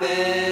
This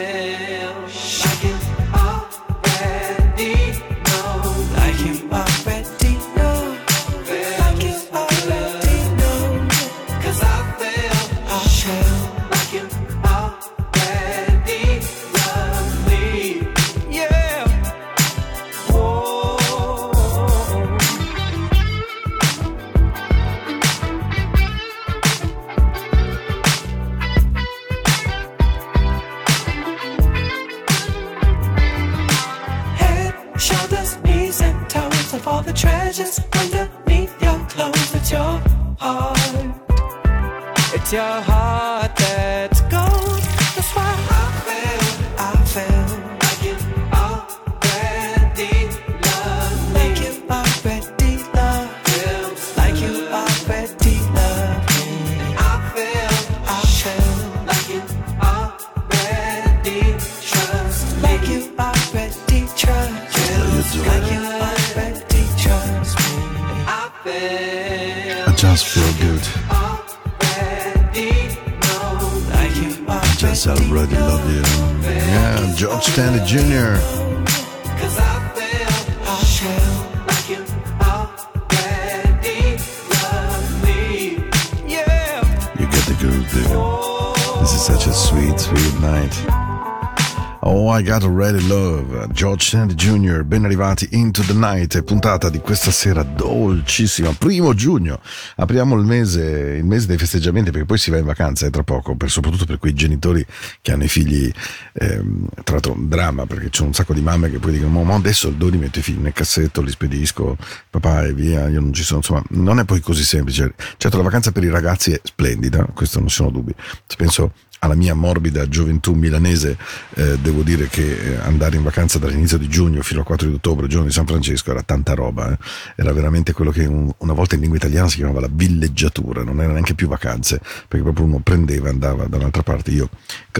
Sandy Jr., ben arrivati Into the Night, puntata di questa sera dolcissima, primo giugno. Apriamo il mese, il mese dei festeggiamenti perché poi si va in vacanza eh, tra poco, per, soprattutto per quei genitori che hanno i figli, ehm, tra l'altro un dramma perché c'è un sacco di mamme che poi dicono ma adesso dove metto i figli nel cassetto, li spedisco, papà e via, io non ci sono, insomma non è poi così semplice. Certo la vacanza per i ragazzi è splendida, questo non sono dubbi. Penso alla mia morbida gioventù milanese, eh, devo dire che eh, andare in vacanza dall'inizio di giugno fino al 4 di ottobre, giorno di San Francesco, era tanta roba. Eh. Era veramente quello che un, una volta in lingua italiana si chiamava la villeggiatura, non era neanche più vacanze, perché proprio uno prendeva e andava da un'altra parte. Io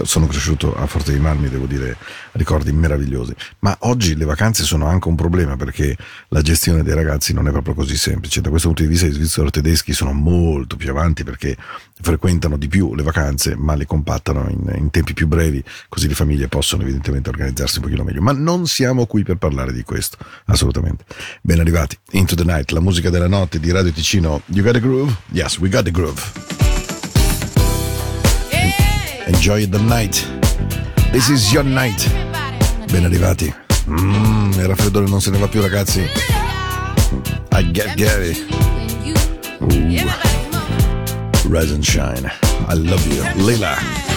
sono cresciuto a Forte dei Marmi, devo dire, ricordi meravigliosi. Ma oggi le vacanze sono anche un problema perché la gestione dei ragazzi non è proprio così semplice. Da questo punto di vista i svizzeri tedeschi sono molto più avanti perché frequentano di più le vacanze, ma le compattano compattano in, in, tempi più brevi, così le famiglie possono evidentemente organizzarsi un pochino meglio. Ma non siamo qui per parlare di questo, assolutamente. Ben arrivati. Into the Night, la musica della notte di Radio Ticino. You got the groove? Yes, we got the groove. Enjoy the night. This is your night. Ben arrivati. Mmm, il raffreddore non se ne va più, ragazzi. I get Gary. Ooh. Rise and shine. I love you.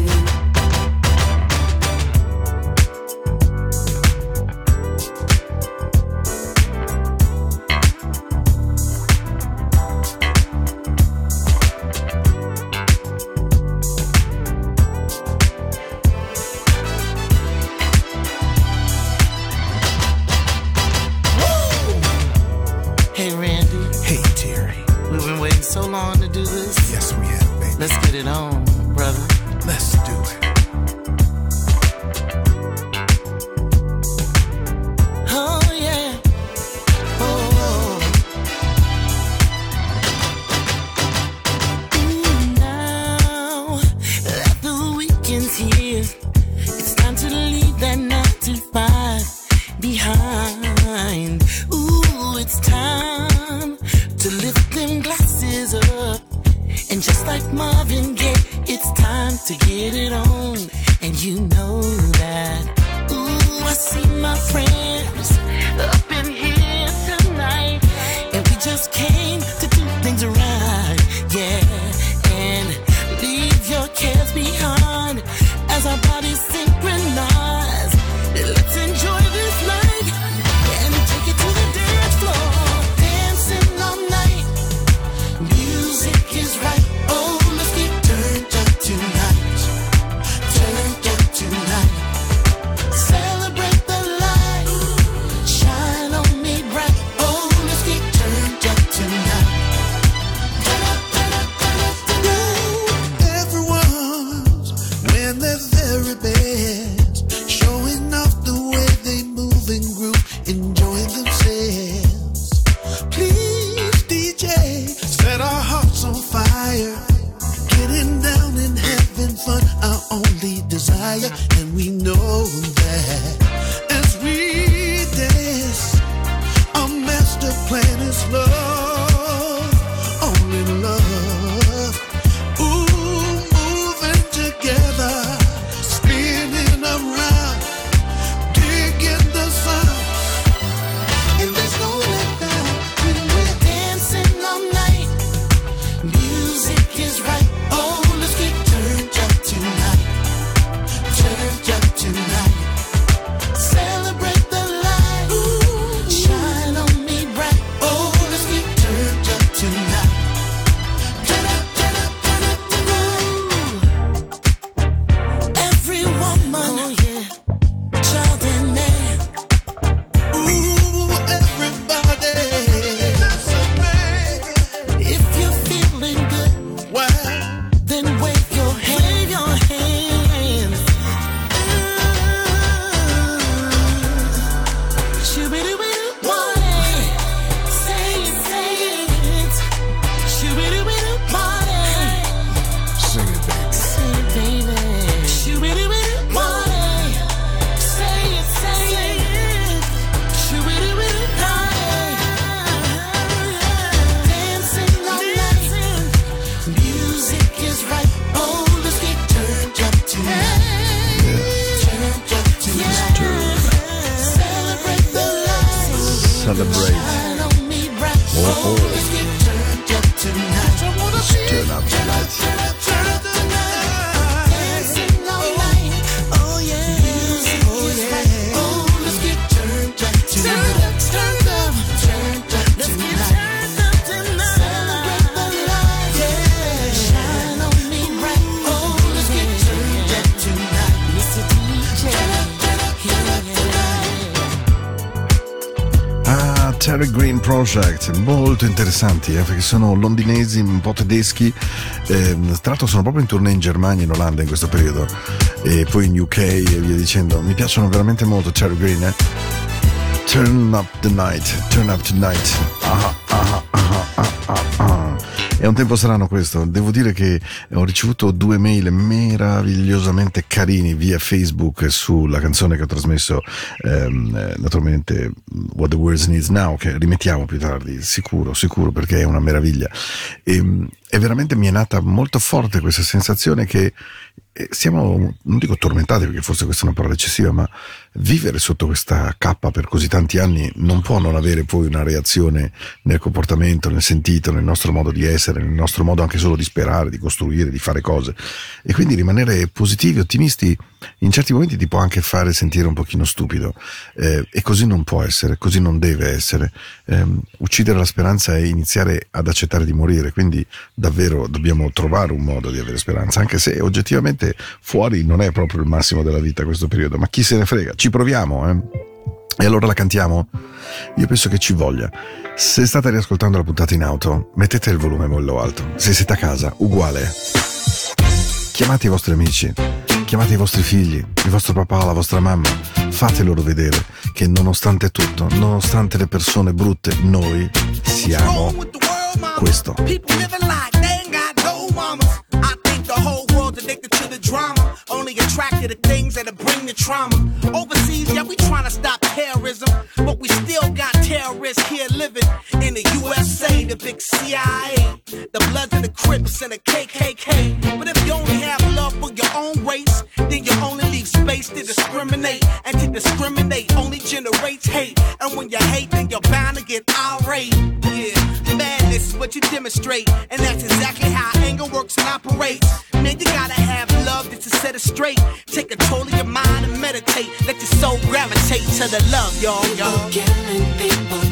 To get it on. And you know molto interessanti eh, perché sono londinesi, un po' tedeschi, eh, tra l'altro sono proprio in tournée in Germania, in Olanda in questo periodo e poi in UK e via dicendo, mi piacciono veramente molto Terry Green. Eh? Turn up the night, turn up tonight. Ah, ah, ah, ah, ah, ah. È un tempo strano questo, devo dire che ho ricevuto due mail meravigliosamente carini via Facebook sulla canzone che ho trasmesso, ehm, eh, naturalmente What the World Needs Now, che rimettiamo più tardi, sicuro, sicuro, perché è una meraviglia. E, e veramente mi è nata molto forte questa sensazione che eh, siamo, non dico tormentati perché forse questa è una parola eccessiva, ma vivere sotto questa cappa per così tanti anni non può non avere poi una reazione nel comportamento, nel sentito, nel nostro modo di essere, nel nostro modo anche solo di sperare, di costruire, di fare cose. E quindi rimanere positivi, ottimisti, in certi momenti ti può anche fare sentire un pochino stupido. Eh, e così non può essere, così non deve essere. Eh, uccidere la speranza è iniziare ad accettare di morire, quindi davvero dobbiamo trovare un modo di avere speranza, anche se oggettivamente fuori non è proprio il massimo della vita questo periodo, ma chi se ne frega, ci proviamo, eh. E allora la cantiamo? Io penso che ci voglia. Se state riascoltando la puntata in auto, mettete il volume molto alto. Se siete a casa, uguale. chiamate i vostri amici, chiamate i vostri figli, il vostro papà, la vostra mamma, fate loro vedere che nonostante tutto, nonostante le persone brutte, noi siamo questo. Drama. Only attracted to things that'll bring the trauma. Overseas, yeah, we trying to stop terrorism. But we still got terrorists here living in the USA, the big CIA. The Bloods and the Crips and the KKK. But if you only have love for your own race, then you only leave space to discriminate. And to discriminate only generates hate. And when you hate, then you're bound to get irate. Yeah, madness is what you demonstrate. And that's exactly how anger works and operates. Man, you gotta have love just to set it straight. Take control of your mind and meditate. Let your soul gravitate to the love, y'all, y'all. Killing, people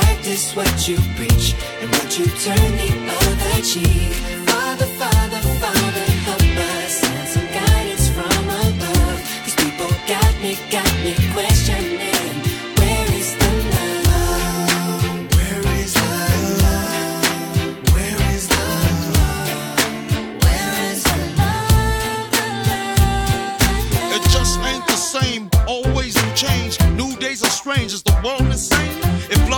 practice what you preach and what you turn the other cheek. Father, Father, Father, help us send some guidance from above. These people got me, got me questioning. Where is the love? Where is the love? Where is the love? Where is the love? It just ain't the same. Always new change. New days are strange. Insane?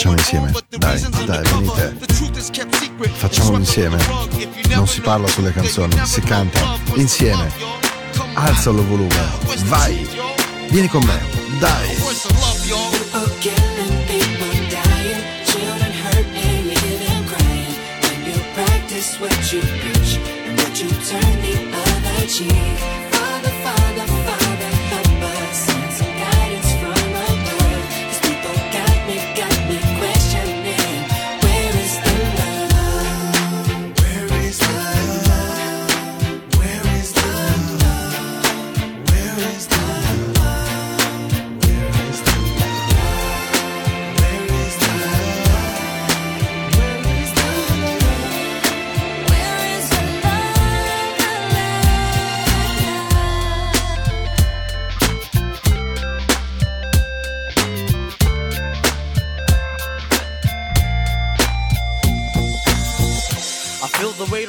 facciamo insieme. Dai, dai, venite. Facciamolo insieme. Non si parla sulle canzoni, si canta insieme. Alza il volume. Vai. Vieni con me. Dai.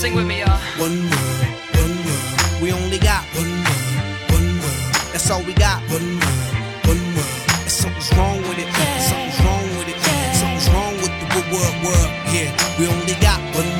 Sing with me, y'all. One world, one world. We only got one world, one world. That's all we got. One world, one world. And something's wrong with it. Something's wrong with it. Something's wrong with the world, world. Yeah, we only got one world,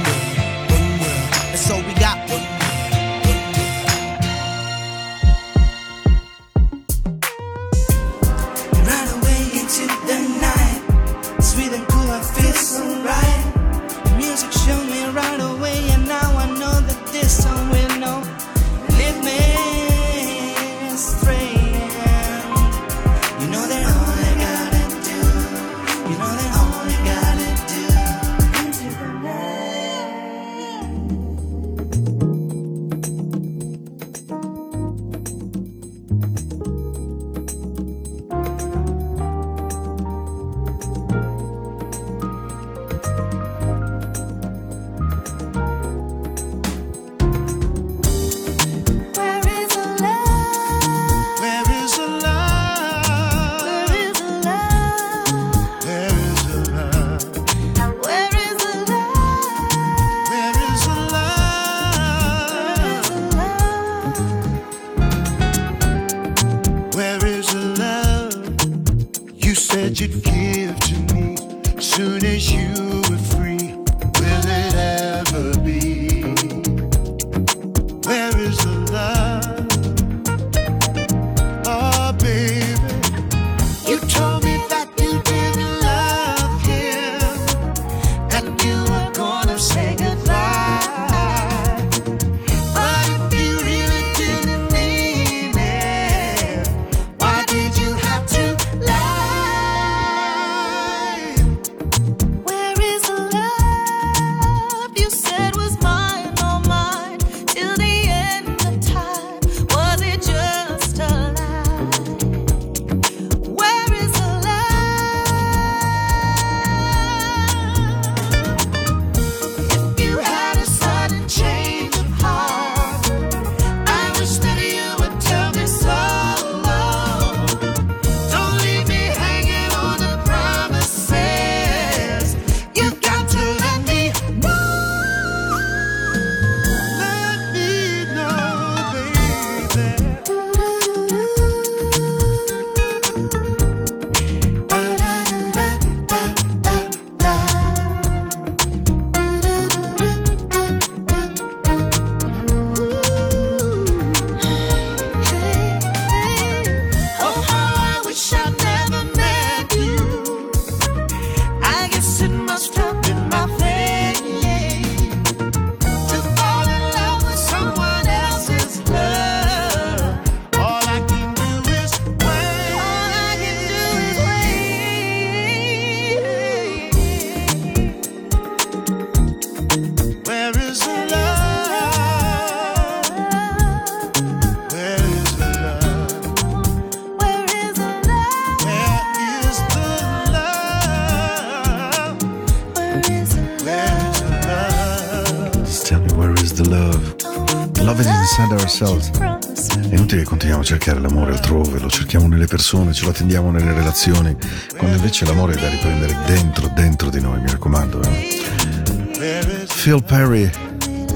a cercare l'amore altrove, lo cerchiamo nelle persone, ce lo attendiamo nelle relazioni, quando invece l'amore è da riprendere dentro, dentro di noi, mi raccomando. eh. Phil Perry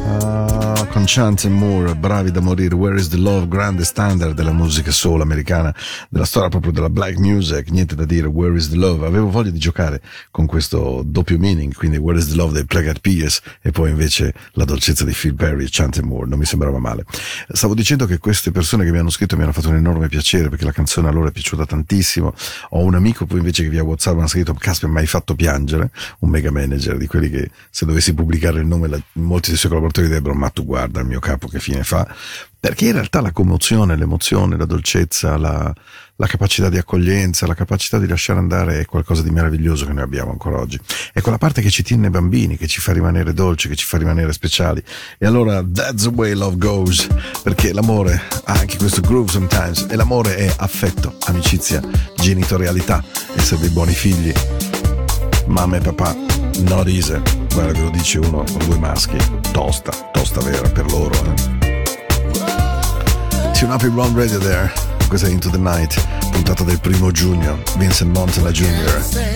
ah, con Chance and Moore, bravi da morire, Where is the Love, grande standard della musica soul americana, della storia proprio della black music, niente da dire, Where is the Love. Avevo voglia di giocare con questo doppio meaning, quindi Where is the Love dei Plague Eyed e poi invece la dolcezza di Phil Perry e Chance Moore, non mi sembrava male. Stavo dicendo che queste persone che mi hanno scritto mi hanno fatto un enorme piacere perché la canzone a loro è piaciuta tantissimo. Ho un amico poi invece che via WhatsApp mi ha scritto, caspita, mi hai fatto piangere, un mega manager di quelli che se dovessi pubblicare il nome, la- molti dei suoi collaboratori direbbero, ma tu guarda il mio capo che fine fa. Perché in realtà la commozione, l'emozione, la dolcezza, la, la capacità di accoglienza, la capacità di lasciare andare è qualcosa di meraviglioso che noi abbiamo ancora oggi. È quella parte che ci tiene bambini, che ci fa rimanere dolci, che ci fa rimanere speciali. E allora, that's the way love goes. Perché l'amore ha anche questo groove sometimes. E l'amore è affetto, amicizia, genitorialità, essere dei buoni figli. Mamma e papà, not easy. Guarda che lo dice uno con due maschi. Tosta, tosta vera per loro. Eh. Tune up in Round Radio there. Questa è Into the Night, puntata del primo giugno. Vincent Montana Jr.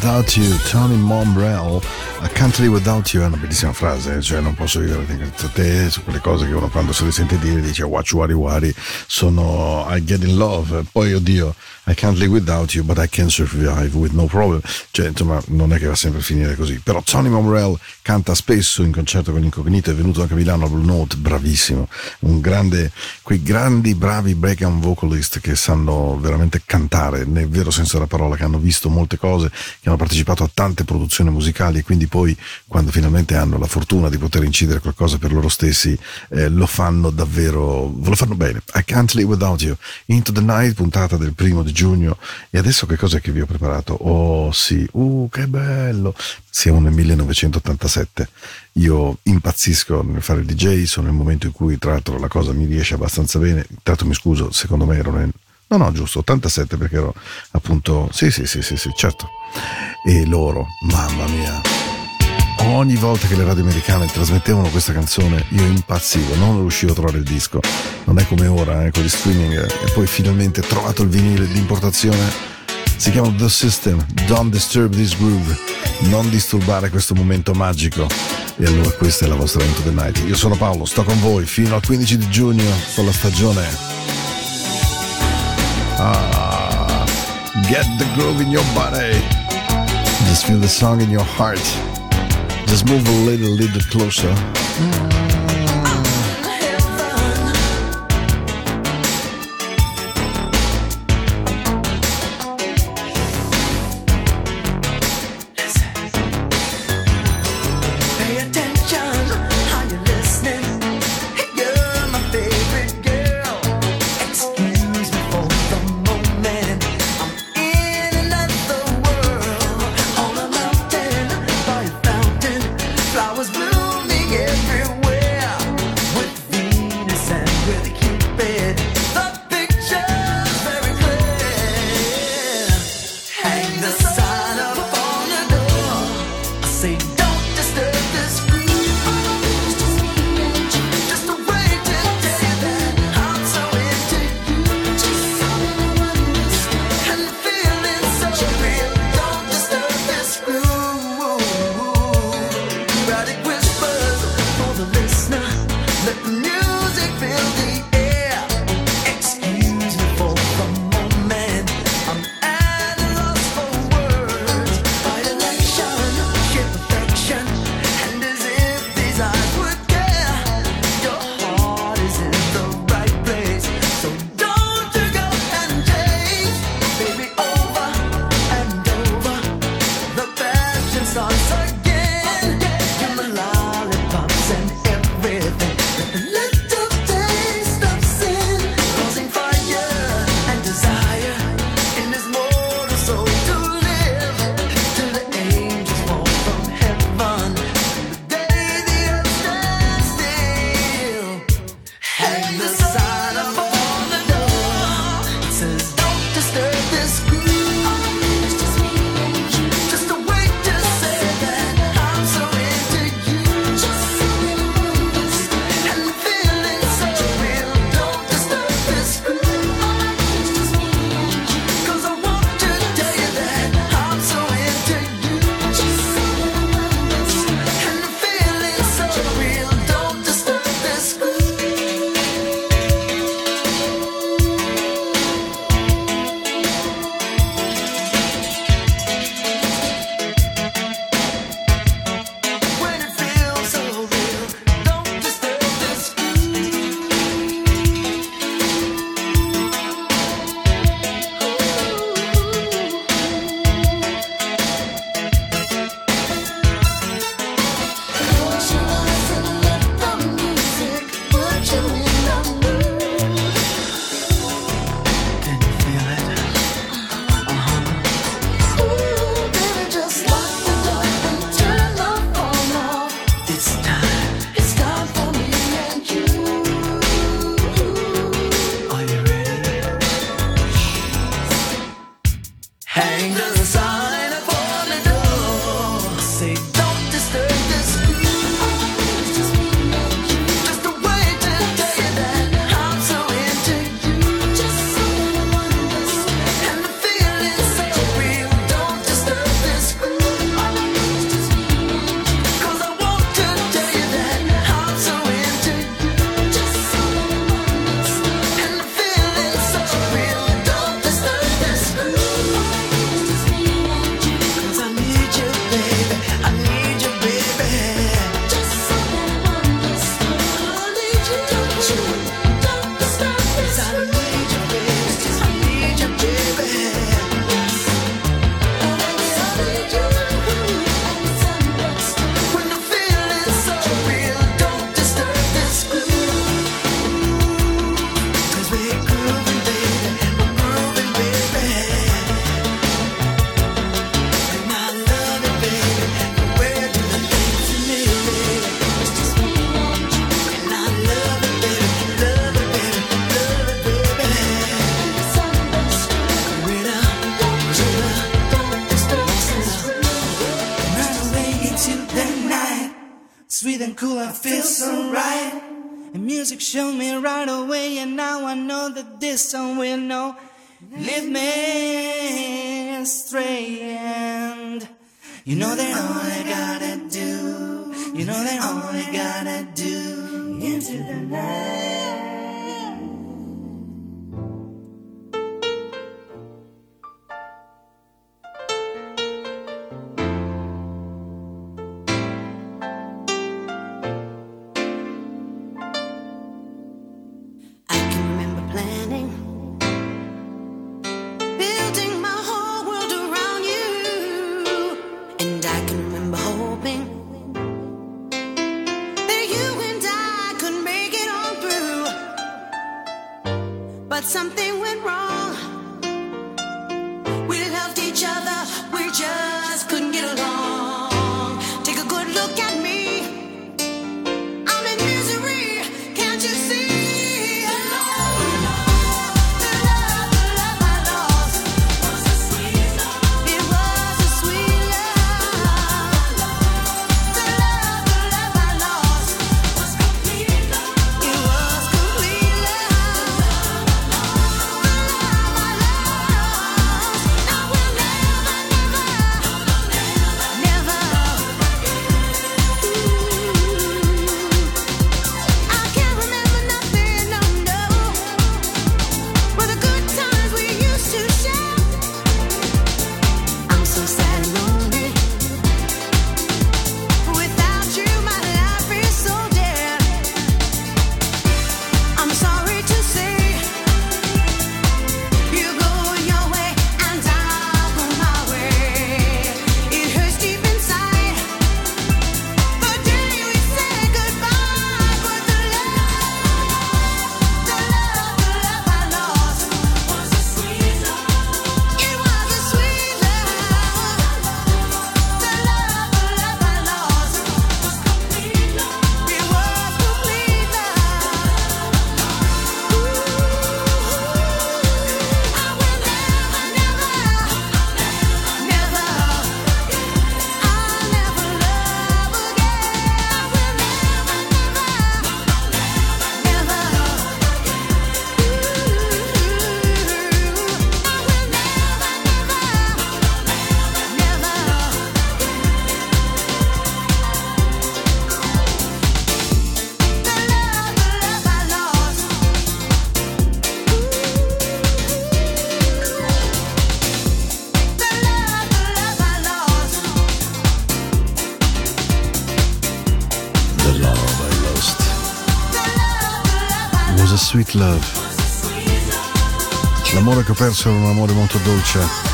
without you, Tony Mombrell. Can't live without you è una bellissima frase, cioè non posso vivere senza te, su quelle cose che uno quando se le sente dire dice watch wari wari, sono I get in love, poi oddio, I can't live without you, but I can survive with no problem. Cioè, insomma, non è che va sempre a finire così. Però Tony Momrell canta spesso in concerto con l'Incognito, è venuto anche a Milano a Blue Note, bravissimo. Un grande, quei grandi, bravi break and vocalist che sanno veramente cantare, nel vero senso della parola, che hanno visto molte cose, che hanno partecipato a tante produzioni musicali e quindi poi, quando finalmente hanno la fortuna di poter incidere qualcosa per loro stessi, eh, lo fanno davvero, lo fanno bene. I can't live without you. Into the Night, puntata del primo di giugno. E adesso che cosa che vi ho preparato? Oh sì, uh, che bello! Siamo nel 1987. Io impazzisco nel fare il DJ, sono nel momento in cui, tra l'altro, la cosa mi riesce abbastanza bene. Tra l'altro, mi scuso, secondo me ero nel. No, no, giusto, 87 perché ero appunto. Sì, sì, sì, sì, sì, certo. E loro, mamma mia. Ogni volta che le radio americane trasmettevano questa canzone io impazzivo, non riuscivo a trovare il disco. Non è come ora, eh, con gli streaming, eh, e poi finalmente trovato il vinile di importazione. Si chiama The System, Don't Disturb This Groove, non disturbare questo momento magico. E allora questa è la vostra Into the Night. Io sono Paolo, sto con voi fino al 15 di giugno con la stagione. Ah, get the groove in your body. Just feel the song in your heart. Just move a little, little closer. Sweet love. L'amore che ho perso era un amore molto dolce.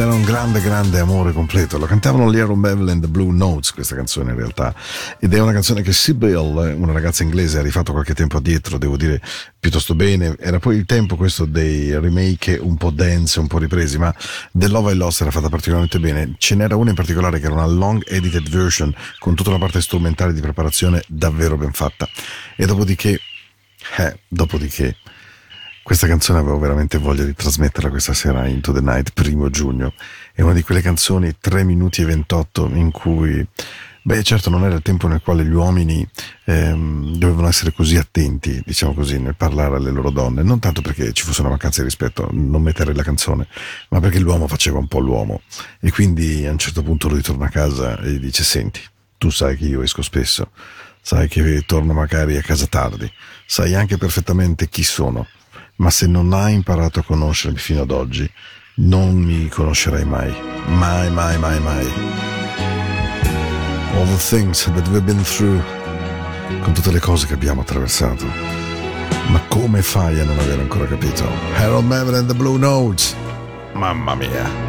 Era un grande, grande amore completo. Lo cantavano gli Aaron Bevel and the Blue Notes, questa canzone in realtà. Ed è una canzone che Sybil, una ragazza inglese, ha rifatto qualche tempo addietro, devo dire piuttosto bene. Era poi il tempo questo dei remake un po' dance, un po' ripresi, ma The Love I Lost era fatta particolarmente bene. Ce n'era una in particolare che era una long edited version con tutta la parte strumentale di preparazione davvero ben fatta. E dopodiché, eh, dopodiché, questa canzone avevo veramente voglia di trasmetterla questa sera Into the Night, primo giugno. È una di quelle canzoni 3 minuti e 28 in cui, beh certo non era il tempo nel quale gli uomini ehm, dovevano essere così attenti, diciamo così, nel parlare alle loro donne, non tanto perché ci fosse una mancanza di rispetto, non mettere la canzone, ma perché l'uomo faceva un po' l'uomo. E quindi a un certo punto lui torna a casa e gli dice, senti, tu sai che io esco spesso, sai che torno magari a casa tardi, sai anche perfettamente chi sono ma se non hai imparato a conoscermi fino ad oggi, non mi conoscerai mai. Mai, mai, mai, mai. All the things that we've been through, con tutte le cose che abbiamo attraversato. Ma come fai a non aver ancora capito? Harold Melvin and the Blue Notes. Mamma mia.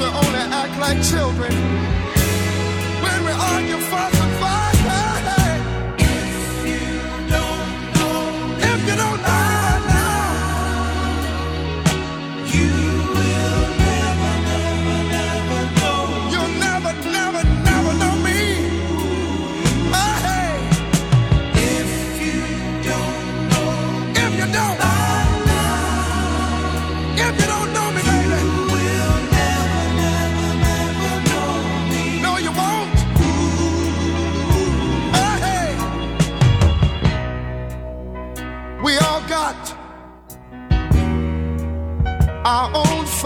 We only act like children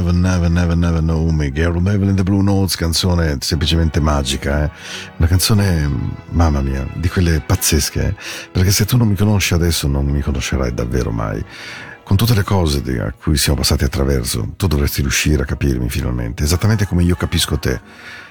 never, never, never, never know me. Gary Level in the Blue Notes, canzone semplicemente magica, eh? Una canzone, mamma mia, di quelle pazzesche, eh? Perché se tu non mi conosci adesso non mi conoscerai davvero mai. Con tutte le cose a cui siamo passati attraverso, tu dovresti riuscire a capirmi finalmente, esattamente come io capisco te.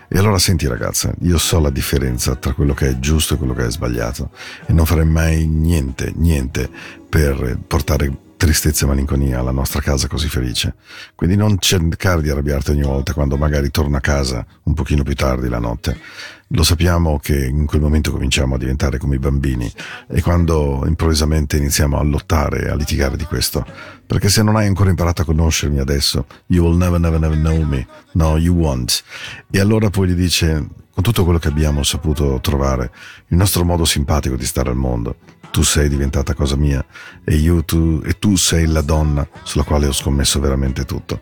E allora senti ragazza, io so la differenza tra quello che è giusto e quello che è sbagliato e non farei mai niente, niente per portare tristezza e malinconia alla nostra casa così felice. Quindi non cercare di arrabbiarti ogni volta quando magari torno a casa un pochino più tardi la notte. Lo sappiamo che in quel momento cominciamo a diventare come i bambini e quando improvvisamente iniziamo a lottare e a litigare di questo. Perché se non hai ancora imparato a conoscermi adesso, you will never, never, never know me. No, you won't. E allora poi gli dice, con tutto quello che abbiamo saputo trovare, il nostro modo simpatico di stare al mondo, tu sei diventata cosa mia e, io, tu, e tu sei la donna sulla quale ho scommesso veramente tutto.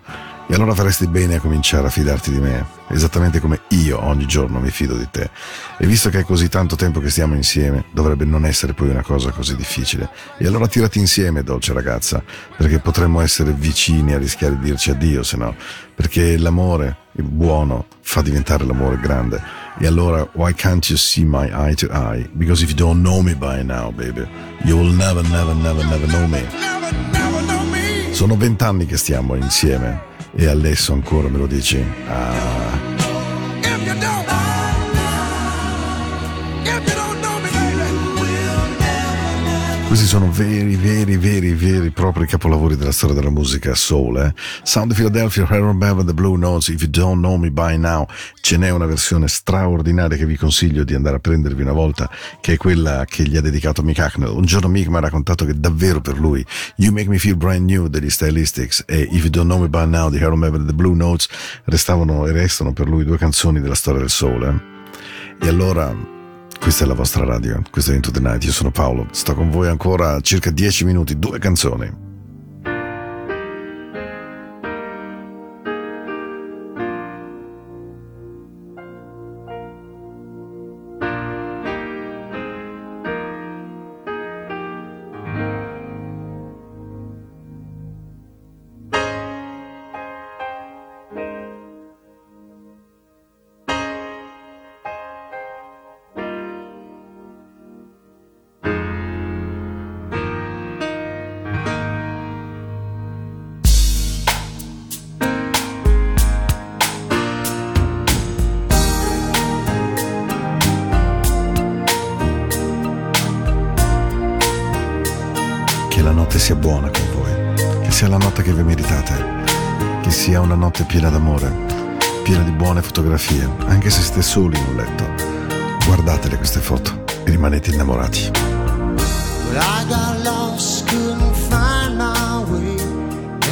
E allora faresti bene a cominciare a fidarti di me, esattamente come io ogni giorno mi fido di te. E visto che è così tanto tempo che stiamo insieme, dovrebbe non essere poi una cosa così difficile. E allora tirati insieme, dolce ragazza, perché potremmo essere vicini a rischiare di dirci addio, se no. Perché l'amore, il buono, fa diventare l'amore grande. E allora, why can't you see my eye to eye? Because if you don't know me by now, baby, you will never, never, never, never know me. Sono vent'anni che stiamo insieme e adesso ancora me lo dici? Ah, questi sono veri, veri, veri, veri propri capolavori della storia della musica soul. Eh? Sound of Philadelphia, Harold Bevan, The Blue Notes, If You Don't Know Me By Now. Ce n'è una versione straordinaria che vi consiglio di andare a prendervi una volta, che è quella che gli ha dedicato Mick Hacknell. Un giorno Mick mi ha raccontato che davvero per lui You Make Me Feel Brand New degli Stylistics e If You Don't Know Me By Now di Harold Bevan, The Blue Notes restavano e restano per lui due canzoni della storia del soul. Eh? E allora questa è la vostra radio, questo è Into the Night, io sono Paolo, sto con voi ancora circa 10 minuti, due canzoni. Sia buona con voi, che sia la notte che vi meritate, che sia una notte piena d'amore, piena di buone fotografie, anche se siete soli in un letto. Guardatele queste foto e rimanete innamorati. But I got lost, couldn't find my way.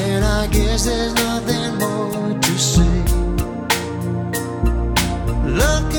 And I guess there's nothing more to say. Love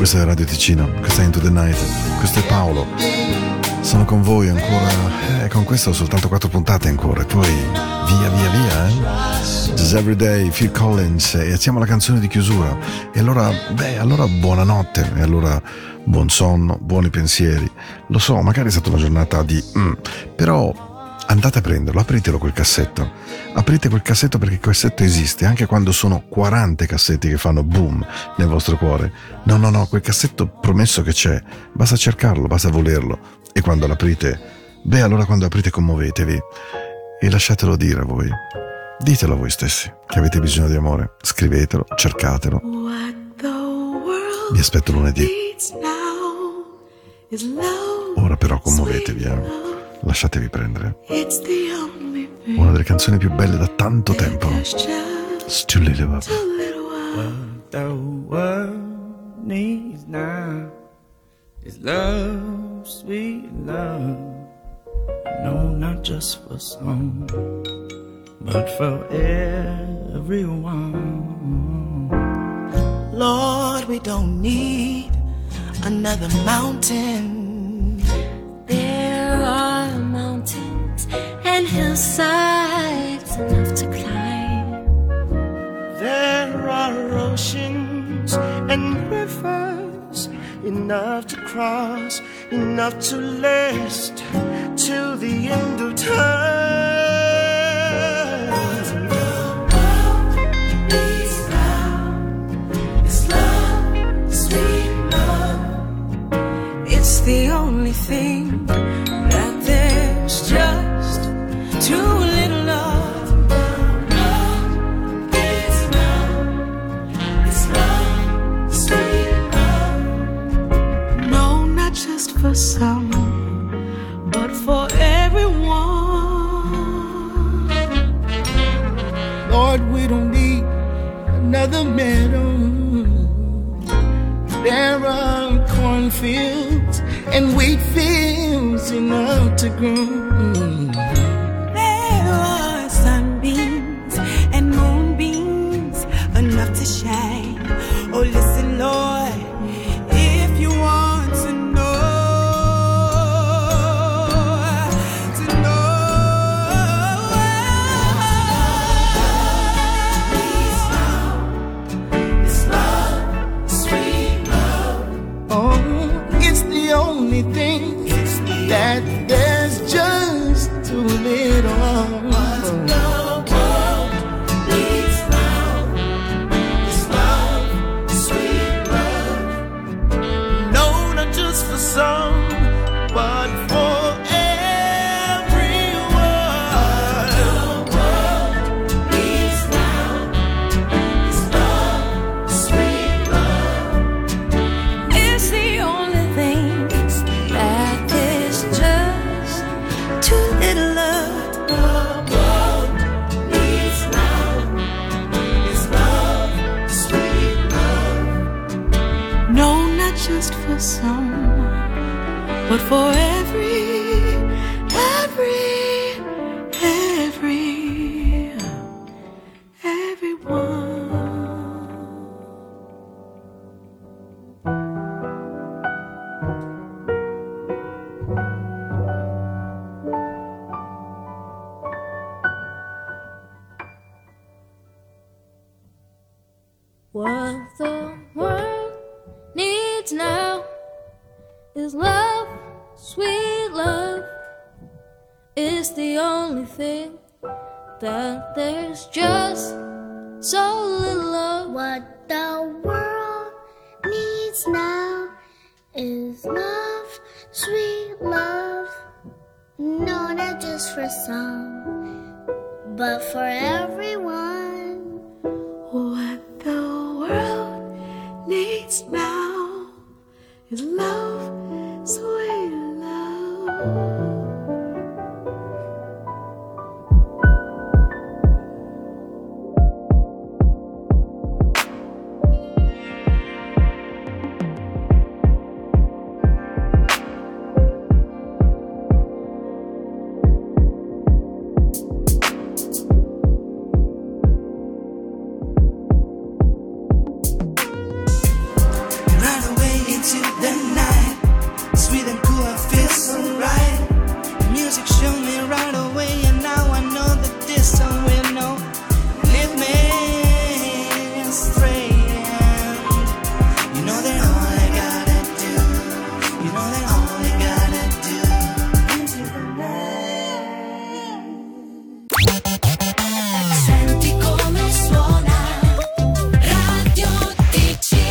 Questa è Radio Ticino, questa è Into the Night, questo è Paolo. Sono con voi ancora, eh, con questo soltanto quattro puntate ancora, e poi via via via, eh? Just Every Day, Phil Collins, e siamo alla canzone di chiusura. E allora, beh, allora buonanotte, e allora buon sonno, buoni pensieri. Lo so, magari è stata una giornata di... mm, però andate a prenderlo, apritelo quel cassetto. Aprite quel cassetto perché il cassetto esiste, anche quando sono 40 cassetti che fanno boom nel vostro cuore. No, no, no, quel cassetto promesso che c'è, basta cercarlo, basta volerlo. E quando l'aprite, beh, allora quando aprite commuovetevi e lasciatelo dire a voi. Ditelo a voi stessi che avete bisogno di amore. Scrivetelo, cercatelo. Vi aspetto lunedì. Ora però commuovetevi, eh lasciatevi prendere. Una delle canzoni più belle da tanto tempo. Still Live Up. What the world needs now is love, sweet love. No, not just for some, but for everyone. Lord, we don't need another mountain. are mountains and hillsides enough to climb. There are oceans and rivers enough to cross, enough to last till the end of time. the only thing